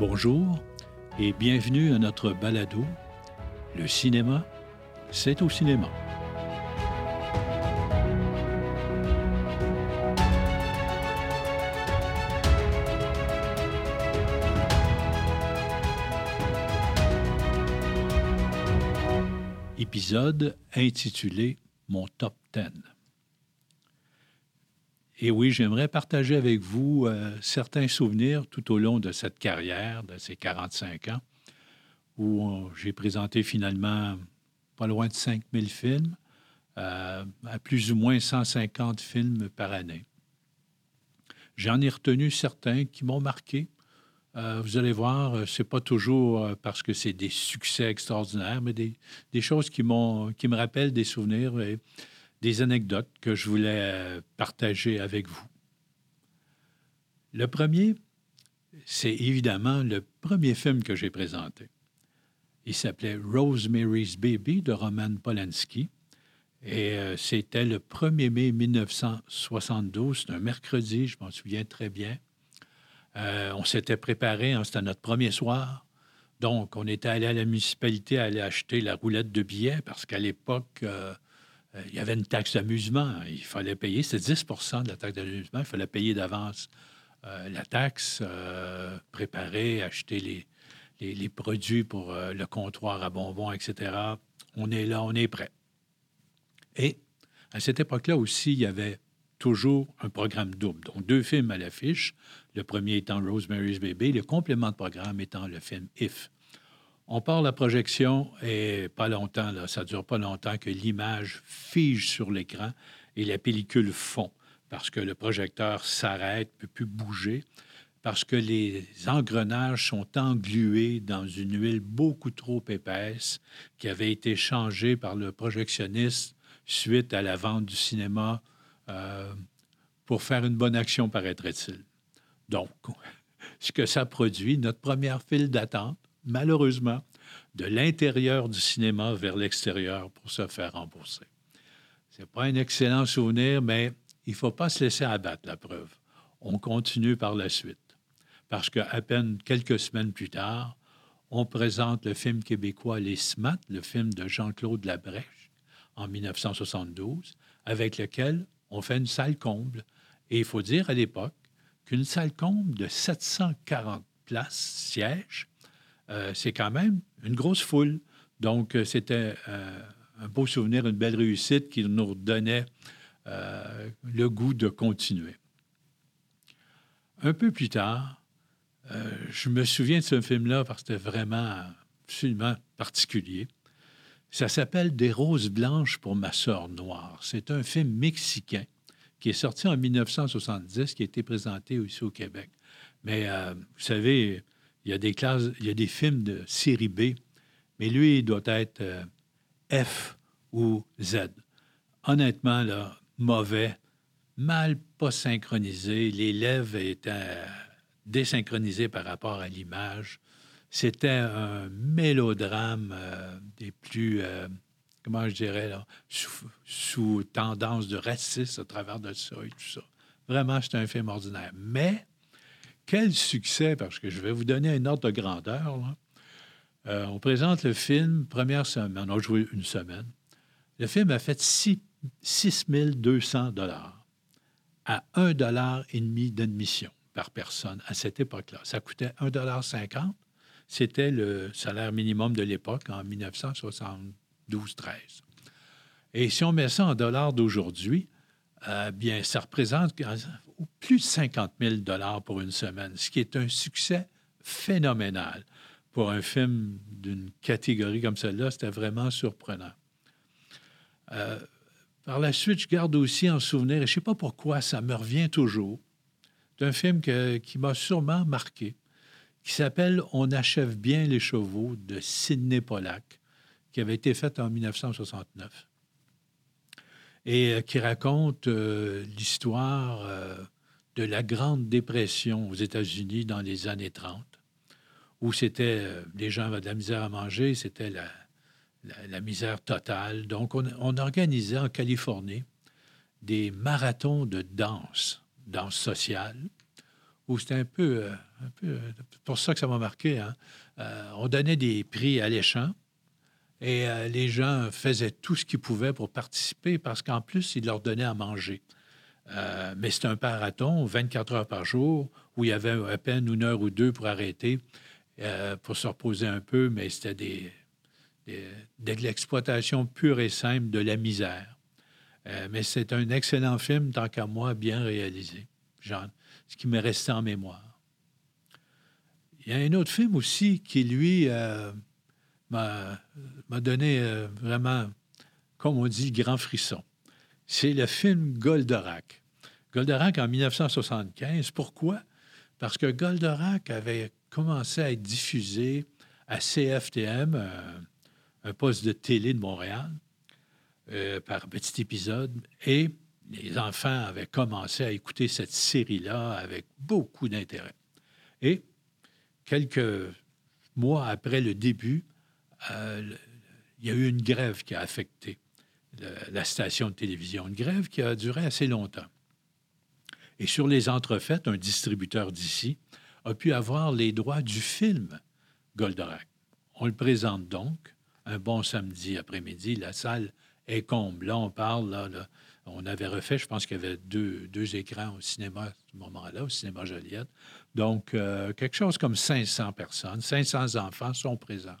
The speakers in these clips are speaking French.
Bonjour et bienvenue à notre balado Le cinéma, c'est au cinéma. Épisode intitulé Mon top 10. Et oui, j'aimerais partager avec vous euh, certains souvenirs tout au long de cette carrière, de ces 45 ans, où j'ai présenté finalement pas loin de 5000 films, euh, à plus ou moins 150 films par année. J'en ai retenu certains qui m'ont marqué. Euh, vous allez voir, c'est pas toujours parce que c'est des succès extraordinaires, mais des, choses qui, qui me rappellent des souvenirs. Des anecdotes que je voulais euh, partager avec vous. Le premier, c'est évidemment le premier film que j'ai présenté. Il s'appelait Rosemary's Baby de Roman Polanski. Et euh, c'était le 1er mai 1972, c'est un mercredi, je m'en souviens très bien. Euh, on s'était préparé, hein, c'était notre premier soir. Donc, on était allé à la municipalité aller acheter la roulette de billets parce qu'à l'époque, il y avait une taxe d'amusement. Il fallait payer, c'était 10% de la taxe d'amusement. Il fallait payer d'avance euh, la taxe, euh, préparer, acheter les, les, produits pour le comptoir à bonbons, etc. On est là, on est prêt. Et à cette époque-là aussi, il y avait toujours un programme double. Donc, deux films à l'affiche. Le premier étant Rosemary's Baby, le complément de programme étant le film If. On part la projection et pas longtemps, là, ça dure pas longtemps que l'image fige sur l'écran et la pellicule fond parce que le projecteur s'arrête, ne peut plus bouger, parce que les engrenages sont englués dans une huile beaucoup trop épaisse qui avait été changée par le projectionniste suite à la vente du cinéma euh, pour faire une bonne action, paraîtrait-il. Donc, ce que ça produit, notre première file d'attente, malheureusement, de l'intérieur du cinéma vers l'extérieur pour se faire rembourser. Ce n'est pas un excellent souvenir, mais il ne faut pas se laisser abattre, la preuve. On continue par la suite. Parce qu'à peine quelques semaines plus tard, on présente le film québécois Les SMAT, le film de Jean-Claude Labrèche, en 1972, avec lequel on fait une salle comble. Et il faut dire à l'époque qu'une salle comble de 740 places, sièges, euh, c'est quand même une grosse foule. Donc, euh, c'était euh, un beau souvenir, une belle réussite qui nous donnait le goût de continuer. Un peu plus tard, je me souviens de ce film-là parce que c'était vraiment absolument particulier. Ça s'appelle Des roses blanches pour ma sœur noire. C'est un film mexicain qui est sorti en 1970, qui a été présenté aussi au Québec. Mais vous savez, il y a des classes, il y a des films de série B, mais lui, il doit être euh, F ou Z. Honnêtement, là, mauvais, mal pas synchronisé, les lèvres étaient désynchronisées par rapport à l'image. C'était un mélodrame euh, des plus, euh, comment je dirais, là, sous, sous, tendance de racisme à travers de ça et tout ça. Vraiment, c'était un film ordinaire. Mais quel succès, parce que je vais vous donner un ordre de grandeur. Euh, on présente le film, première semaine, on a joué une semaine. Le film a fait 6, 200 dollars à 1,5 dollar et demi d'admission par personne à cette époque-là. Ça coûtait 1,50 C'était le salaire minimum de l'époque en 1972-13. Et si on met ça en dollars d'aujourd'hui, euh, bien, ça représente plus de 50 000 dollars pour une semaine, ce qui est un succès phénoménal. Pour un film d'une catégorie comme celle-là, c'était vraiment surprenant. Euh, par la suite, je garde aussi en souvenir, et je ne sais pas pourquoi, ça me revient toujours, d'un film qui m'a sûrement marqué, qui s'appelle On achève bien les chevaux de Sidney Pollack, qui avait été fait en 1969 et euh, qui raconte euh, l'histoire euh, de la Grande Dépression aux États-Unis dans les années 30, où c'était les gens avaient de la misère à manger, c'était la, misère totale. Donc, on, organisait en Californie des marathons de danse, danse sociale, où c'était un peu, un pour ça que ça m'a marqué. Hein. on donnait des prix alléchants et les gens faisaient tout ce qu'ils pouvaient pour participer parce qu'en plus, ils leur donnaient à manger. mais c'était un marathon, 24 heures par jour, où il y avait à peine une heure ou deux pour arrêter, pour se reposer un peu, mais c'était de l'exploitation pure et simple de la misère. Euh, mais c'est un excellent film, tant qu'à moi, bien réalisé. Genre, ce qui m'est resté en mémoire. Il y a un autre film aussi qui, lui, euh, m'a donné euh, vraiment, comme on dit, grand frisson. C'est le film Goldorak. Goldorak en 1975. Pourquoi? Parce que Goldorak avait commencé à être diffusé à CFTM, un poste de télé de Montréal euh, par petit épisode. Et les enfants avaient commencé à écouter cette série-là avec beaucoup d'intérêt. Et quelques mois après le début, euh, il y a eu une grève qui a affecté la station de télévision, une grève qui a duré assez longtemps. Et sur les entrefaites, un distributeur d'ici a pu avoir les droits du film Goldorak. On le présente donc un bon samedi après-midi. La salle est comble. Là, on parle, là, on avait refait, je pense qu'il y avait deux, deux, écrans au cinéma à ce moment-là, au cinéma Joliette. Donc, euh, quelque chose comme 500 personnes, 500 enfants sont présents.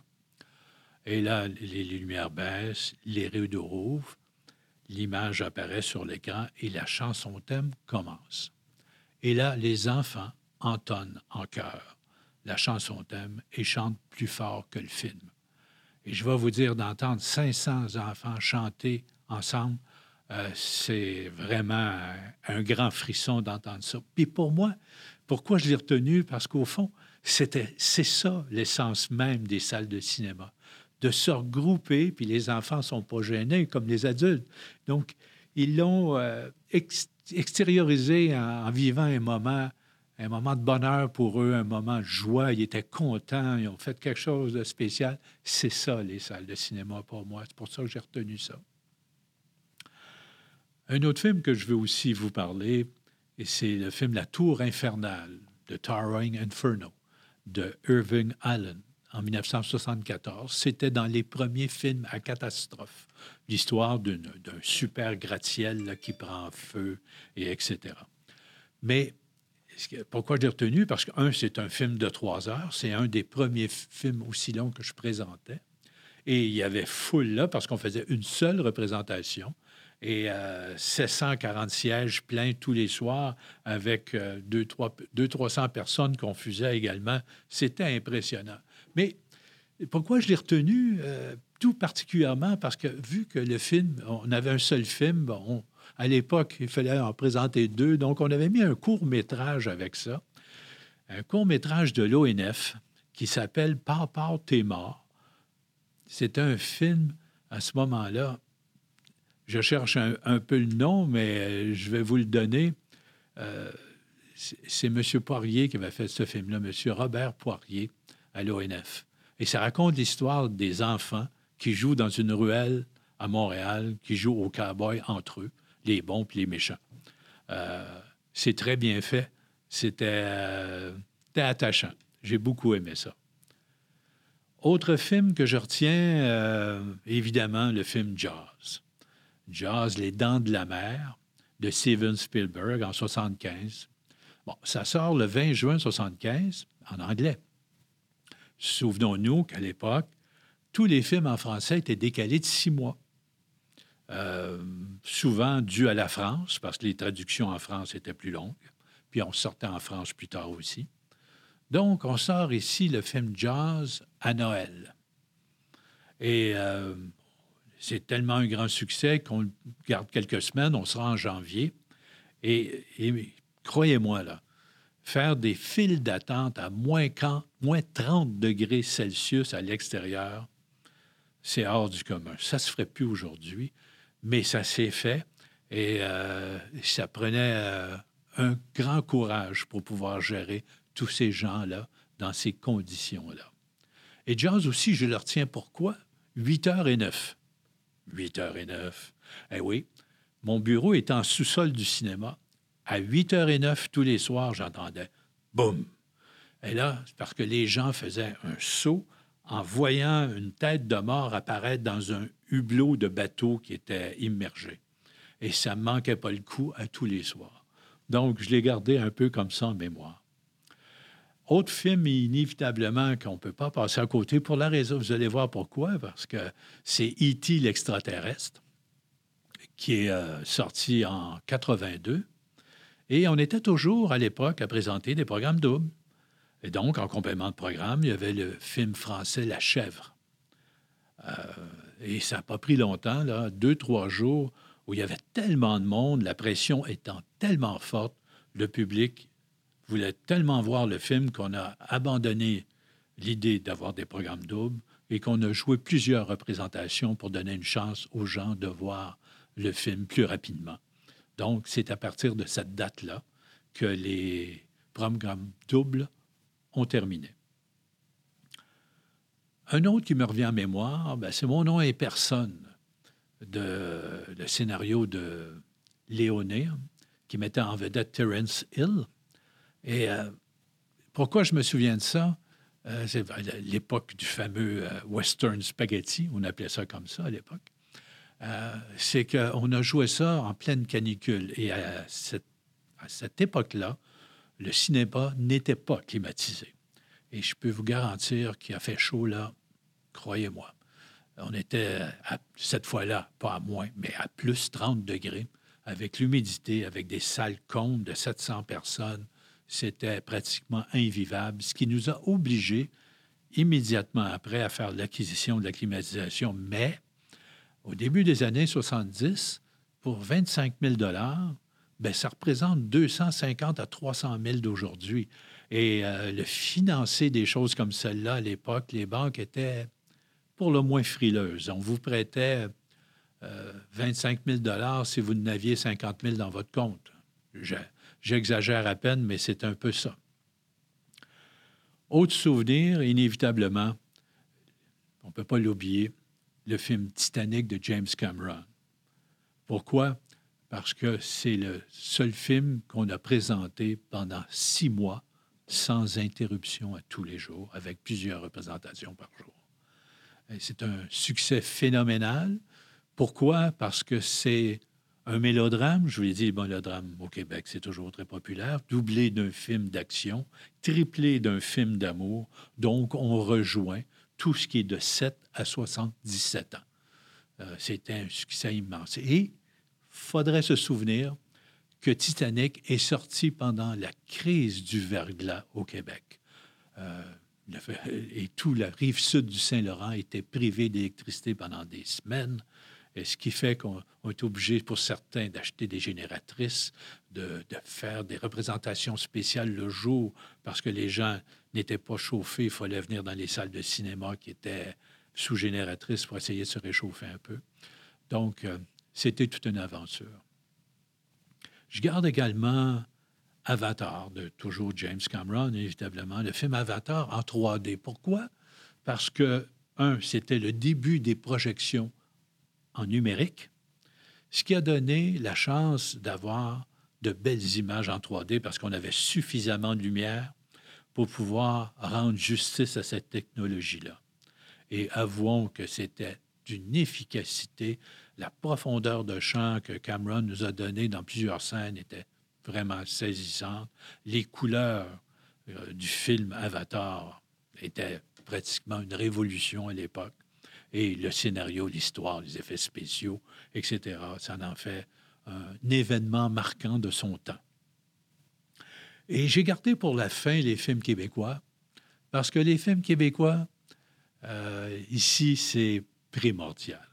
Et là, les, lumières baissent, les rideaux rouvrent, l'image apparaît sur l'écran et la chanson thème commence. Et là, les enfants entonnent en chœur la chanson thème et chantent plus fort que le film. Et je vais vous dire, d'entendre 500 enfants chanter ensemble, euh, c'est vraiment un, grand frisson d'entendre ça. Puis pour moi, pourquoi je l'ai retenu? Parce qu'au fond, c'était, c'est ça l'essence même des salles de cinéma, de se regrouper, puis les enfants ne sont pas gênés comme les adultes. Donc, ils l'ont euh, extériorisé en, vivant un moment un moment de bonheur pour eux, un moment de joie. Ils étaient contents, ils ont fait quelque chose de spécial. C'est ça, les salles de cinéma pour moi. C'est pour ça que j'ai retenu ça. Un autre film que je veux aussi vous parler, et c'est le film La Tour infernale de Towering Inferno de Irving Allen en 1974. C'était dans les premiers films à catastrophe, l'histoire d'un super gratte-ciel qui prend feu, et etc. Mais pourquoi je l'ai retenu? Parce que, un, c'est un film de trois heures. C'est un des premiers films aussi longs que je présentais. Et il y avait foule là parce qu'on faisait une seule représentation et euh, 740 sièges pleins tous les soirs avec euh, 200-300 personnes qu'on faisait également. C'était impressionnant. Mais pourquoi je l'ai retenu? Euh, tout particulièrement parce que vu que le film, on avait un seul film, à l'époque, il fallait en présenter deux. Donc, on avait mis un court métrage avec ça. Un court métrage de l'ONF qui s'appelle Papa, t'es mort. C'est un film, à ce moment-là, je cherche un, peu le nom, mais euh, je vais vous le donner. Euh, c'est M. Poirier qui avait fait ce film-là, M. Robert Poirier, à l'ONF. Et ça raconte l'histoire des enfants qui jouent dans une ruelle à Montréal, qui jouent au cowboy entre eux les bons puis les méchants. Euh, c'est très bien fait. Euh, c'était attachant. J'ai beaucoup aimé ça. Autre film que je retiens, euh, évidemment, le film Jaws. Jaws, Les Dents de la mer, de Steven Spielberg en 75. Bon, ça sort le 20 juin 75 en anglais. Souvenons-nous qu'à l'époque, tous les films en français étaient décalés de six mois. Euh, souvent dû à la France, parce que les traductions en France étaient plus longues, puis on sortait en France plus tard aussi. Donc, on sort ici le film Jazz à Noël. Et euh, c'est tellement un grand succès qu'on garde quelques semaines, on sera en janvier. Et, croyez-moi, là, faire des files d'attente à moins, moins 30 degrés Celsius à l'extérieur, c'est hors du commun. Ça ne se ferait plus aujourd'hui mais ça s'est fait et euh, ça prenait euh, un grand courage pour pouvoir gérer tous ces gens-là dans ces conditions-là. Et Jazz aussi, je le retiens pourquoi? 8 h et 9. 8 h et 9. Eh oui, mon bureau est en sous-sol du cinéma. À 8 h et 9 tous les soirs, j'entendais boum. Et là, c'est parce que les gens faisaient un saut en voyant une tête de mort apparaître dans un hublot de bateau qui était immergé. Et ça ne manquait pas le coup à tous les soirs. Donc, je l'ai gardé un peu comme ça en mémoire. Autre film, inévitablement, qu'on ne peut pas passer à côté pour la raison, vous allez voir pourquoi, parce que c'est E.T. l'extraterrestre, qui est euh, sorti en 82. Et on était toujours à l'époque à présenter des programmes doubles. Et donc, en complément de programme, il y avait le film français La Chèvre. Euh, et ça n'a pas pris longtemps, deux, trois jours, où il y avait tellement de monde, la pression étant tellement forte, le public voulait tellement voir le film qu'on a abandonné l'idée d'avoir des programmes doubles et qu'on a joué plusieurs représentations pour donner une chance aux gens de voir le film plus rapidement. Donc, c'est à partir de cette date-là que les programmes doubles ont terminé. Un autre qui me revient en mémoire, ben, c'est Mon nom et personne, de, le scénario de Léoné, qui mettait en vedette Terence Hill. Et euh, pourquoi je me souviens de ça? Euh, c'est l'époque du fameux euh, Western Spaghetti, on appelait ça comme ça à l'époque. C'est qu'on a joué ça en pleine canicule. Et à cette, à cette époque-là, le cinéma n'était pas climatisé. Et je peux vous garantir qu'il a fait chaud là, croyez-moi. On était à, cette fois-là, pas à moins, mais à plus 30 degrés, avec l'humidité, avec des salles comptes de 700 personnes. C'était pratiquement invivable, ce qui nous a obligés immédiatement après à faire l'acquisition de la climatisation. Mais au début des années 70, pour 25 000 bien, ça représente 250 à 300 000 d'aujourd'hui. Et euh, le financer des choses comme celle-là, à l'époque, les banques étaient pour le moins frileuses. On vous prêtait 25 euh, 000 si vous n'aviez 50 000 dans votre compte. J'exagère à peine, mais c'est un peu ça. Autre souvenir, inévitablement, on ne peut pas l'oublier, le film Titanic de James Cameron. Pourquoi? parce que c'est le seul film qu'on a présenté pendant six mois sans interruption à tous les jours, avec plusieurs représentations par jour. C'est un succès phénoménal. Pourquoi? Parce que c'est un mélodrame, je vous l'ai dit, le mélodrame au Québec, c'est toujours très populaire, doublé d'un film d'action, triplé d'un film d'amour. Donc, on rejoint tout ce qui est de 7 à 77 ans. Euh, C'était un succès immense. Et faudrait se souvenir que Titanic est sorti pendant la crise du verglas au Québec. Euh, et toute la rive sud du Saint-Laurent était privée d'électricité pendant des semaines, et ce qui fait qu'on est obligé, pour certains, d'acheter des génératrices, de, faire des représentations spéciales le jour, parce que les gens n'étaient pas chauffés, il fallait venir dans les salles de cinéma qui étaient sous génératrices pour essayer de se réchauffer un peu. Donc, euh, c'était toute une aventure. Je garde également Avatar, de toujours James Cameron, évidemment, le film Avatar en 3D. Pourquoi? Parce que, un, c'était le début des projections en numérique, ce qui a donné la chance d'avoir de belles images en 3D parce qu'on avait suffisamment de lumière pour pouvoir rendre justice à cette technologie-là. Et avouons que c'était d'une efficacité la profondeur de champ que Cameron nous a donnée dans plusieurs scènes était vraiment saisissante. Les couleurs euh, du film Avatar étaient pratiquement une révolution à l'époque. Et le scénario, l'histoire, les effets spéciaux, etc., ça en fait un événement marquant de son temps. Et j'ai gardé pour la fin les films québécois, parce que les films québécois, euh, ici, c'est primordial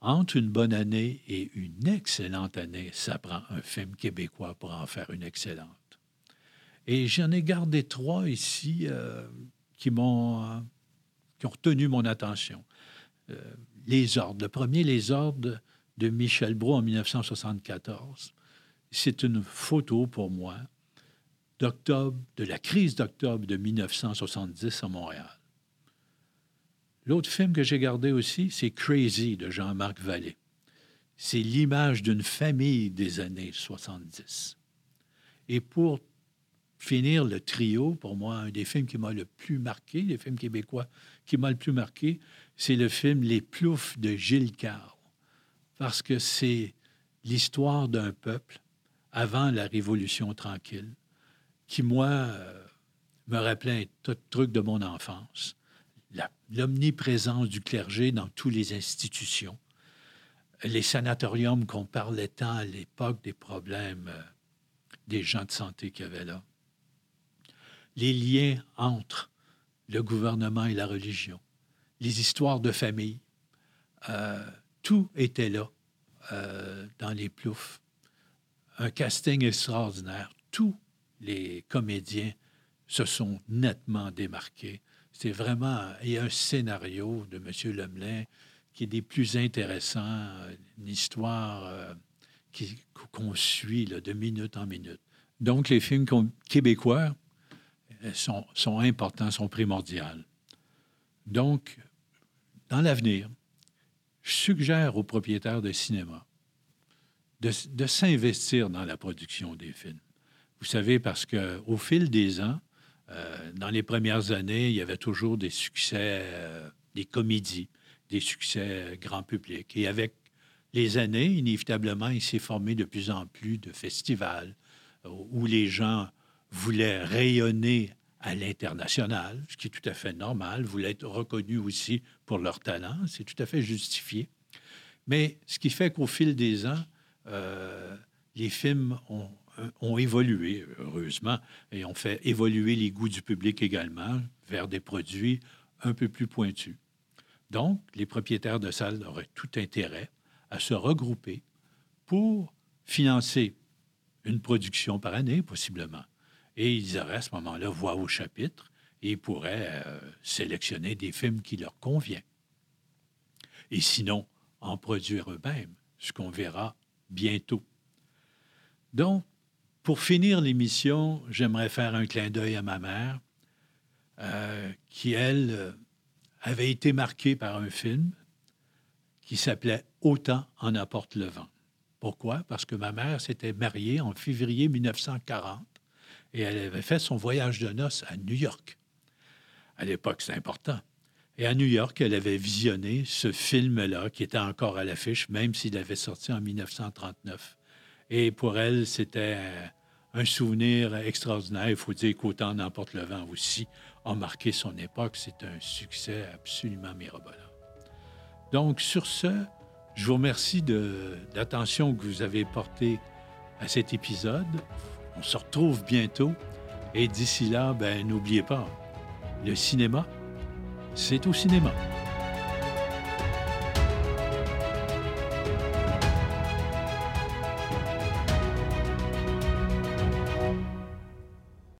entre une bonne année et une excellente année, ça prend un film québécois pour en faire une excellente. Et j'en ai gardé trois ici euh, qui m'ont euh, qui ont retenu mon attention. Les ordres. Le premier, Les ordres de Michel Brault en 1974. C'est une photo pour moi de la crise d'octobre de 1970 à Montréal. L'autre film que j'ai gardé aussi, c'est Crazy de Jean-Marc Vallée. C'est l'image d'une famille des années 70. Et pour finir le trio, pour moi, un des films qui m'a le plus marqué, les films québécois qui m'a le plus marqué, c'est le film Les Ploufs de Gilles Carle. Parce que c'est l'histoire d'un peuple avant la Révolution tranquille, qui, moi, euh, me rappelait un tas de de mon enfance. L'omniprésence du clergé dans toutes les institutions, les sanatoriums qu'on parlait tant à l'époque des problèmes euh, des gens de santé qu'il y avait là, les liens entre le gouvernement et la religion, les histoires de famille, euh, tout était là dans les ploufs. Un casting extraordinaire. Tous les comédiens se sont nettement démarqués. C'est vraiment il y a un scénario de M. Lemelin qui est des plus intéressants, une histoire euh, qu'on suit de minute en minute. Donc, les films québécois euh, sont, importants, sont primordiaux. Donc, dans l'avenir, je suggère aux propriétaires de cinéma de s'investir dans la production des films. Vous savez, parce qu'au fil des ans, euh, dans les premières années, il y avait toujours des succès, euh, des comédies, des succès grand public. Et avec les années, inévitablement, il s'est formé de plus en plus de festivals euh, où les gens voulaient rayonner à l'international, ce qui est tout à fait normal, voulaient être reconnus aussi pour leur talent, c'est tout à fait justifié. Mais ce qui fait qu'au fil des ans, les films ont euh, ont évolué, heureusement, et ont fait évoluer les goûts du public également vers des produits un peu plus pointus. Donc, les propriétaires de salles auraient tout intérêt à se regrouper pour financer une production par année, possiblement. Et ils auraient à ce moment-là voix au chapitre et pourraient euh, sélectionner des films qui leur conviennent. Et sinon, en produire eux-mêmes, ce qu'on verra bientôt. Donc, pour finir l'émission, j'aimerais faire un clin d'œil à ma mère, euh, qui, elle, euh, avait été marquée par un film qui s'appelait Autant en apporte le vent. Pourquoi? Parce que ma mère s'était mariée en février 1940 et elle avait fait son voyage de noces à New York. À l'époque, c'est important. Et à New York, elle avait visionné ce film-là qui était encore à l'affiche, même s'il avait sorti en 1939. Et pour elle, c'était un souvenir extraordinaire. Il faut dire qu'Autant n'emporte le vent aussi a marqué son époque. C'est un succès absolument mirobolant. Donc, sur ce, je vous remercie de l'attention que vous avez portée à cet épisode. On se retrouve bientôt. Et d'ici là, ben, n'oubliez pas, le cinéma, c'est au cinéma.